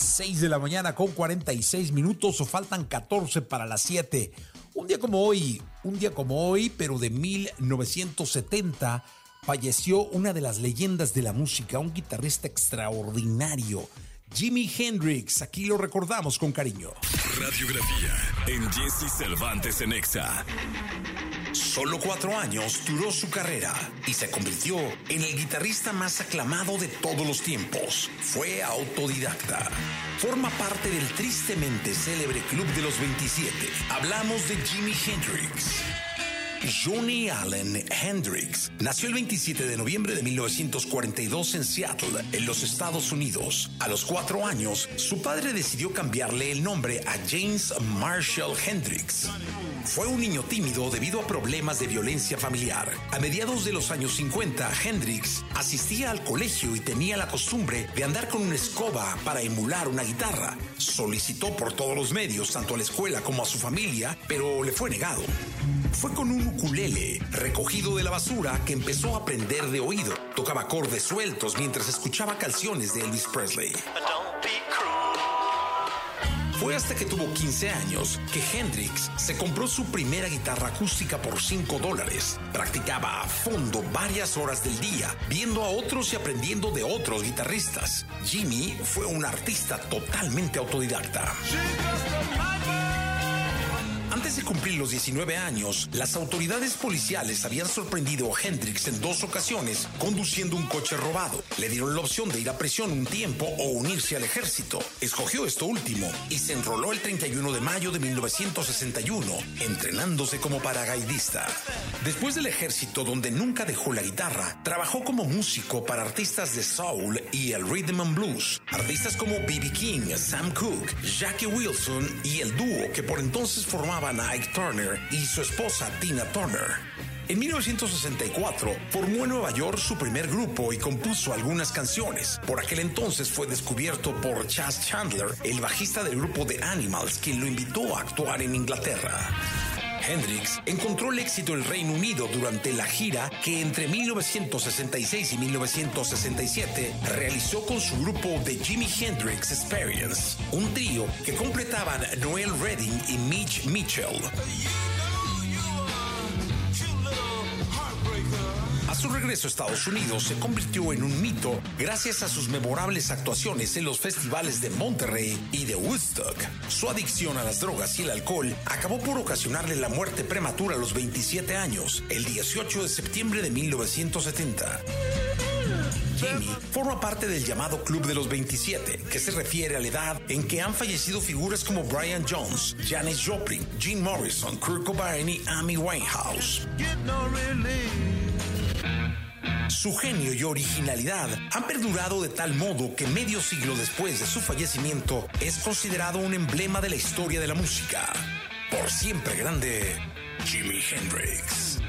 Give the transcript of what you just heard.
6 de la mañana con 46 minutos o faltan 14 para las 7. Un día como hoy, un día como hoy, pero de 1970, falleció una de las leyendas de la música, un guitarrista extraordinario, Jimi Hendrix. Aquí lo recordamos con cariño. Radiografía en Jesse Cervantes en Exa. Solo cuatro años duró su carrera y se convirtió en el guitarrista más aclamado de todos los tiempos. Fue autodidacta. Forma parte del tristemente célebre Club de los 27. Hablamos de Jimi Hendrix. Johnny Allen Hendrix nació el 27 de noviembre de 1942 en Seattle, en los Estados Unidos. A los cuatro años, su padre decidió cambiarle el nombre a James Marshall Hendrix. Fue un niño tímido debido a problemas de violencia familiar. A mediados de los años 50, Hendrix asistía al colegio y tenía la costumbre de andar con una escoba para emular una guitarra. Solicitó por todos los medios, tanto a la escuela como a su familia, pero le fue negado. Fue con un ukulele recogido de la basura que empezó a aprender de oído. Tocaba acordes sueltos mientras escuchaba canciones de Elvis Presley. Fue hasta que tuvo 15 años que Hendrix se compró su primera guitarra acústica por 5 dólares. Practicaba a fondo varias horas del día, viendo a otros y aprendiendo de otros guitarristas. Jimmy fue un artista totalmente autodidacta. Antes de cumplir los 19 años, las autoridades policiales habían sorprendido a Hendrix en dos ocasiones conduciendo un coche robado. Le dieron la opción de ir a prisión un tiempo o unirse al ejército. Escogió esto último y se enroló el 31 de mayo de 1961, entrenándose como paracaidista. Después del ejército, donde nunca dejó la guitarra, trabajó como músico para artistas de soul y el rhythm and blues. Artistas como B.B. King, Sam Cooke, Jackie Wilson y el dúo que por entonces Ike Turner y su esposa Tina Turner. En 1964 formó en Nueva York su primer grupo y compuso algunas canciones. Por aquel entonces fue descubierto por Chas Chandler, el bajista del grupo The Animals, quien lo invitó a actuar en Inglaterra. Hendrix encontró el éxito en el Reino Unido durante la gira que entre 1966 y 1967 realizó con su grupo The Jimi Hendrix Experience, un trío que completaban Noel Redding y Mitch Mitchell. Su regreso a Estados Unidos se convirtió en un mito gracias a sus memorables actuaciones en los festivales de Monterrey y de Woodstock. Su adicción a las drogas y el alcohol acabó por ocasionarle la muerte prematura a los 27 años, el 18 de septiembre de 1970. Jimmy forma parte del llamado Club de los 27, que se refiere a la edad en que han fallecido figuras como Brian Jones, Janis Joplin, Jim Morrison, Kurt Cobain y Amy Winehouse. Su genio y originalidad han perdurado de tal modo que medio siglo después de su fallecimiento es considerado un emblema de la historia de la música. Por siempre grande, Jimi Hendrix.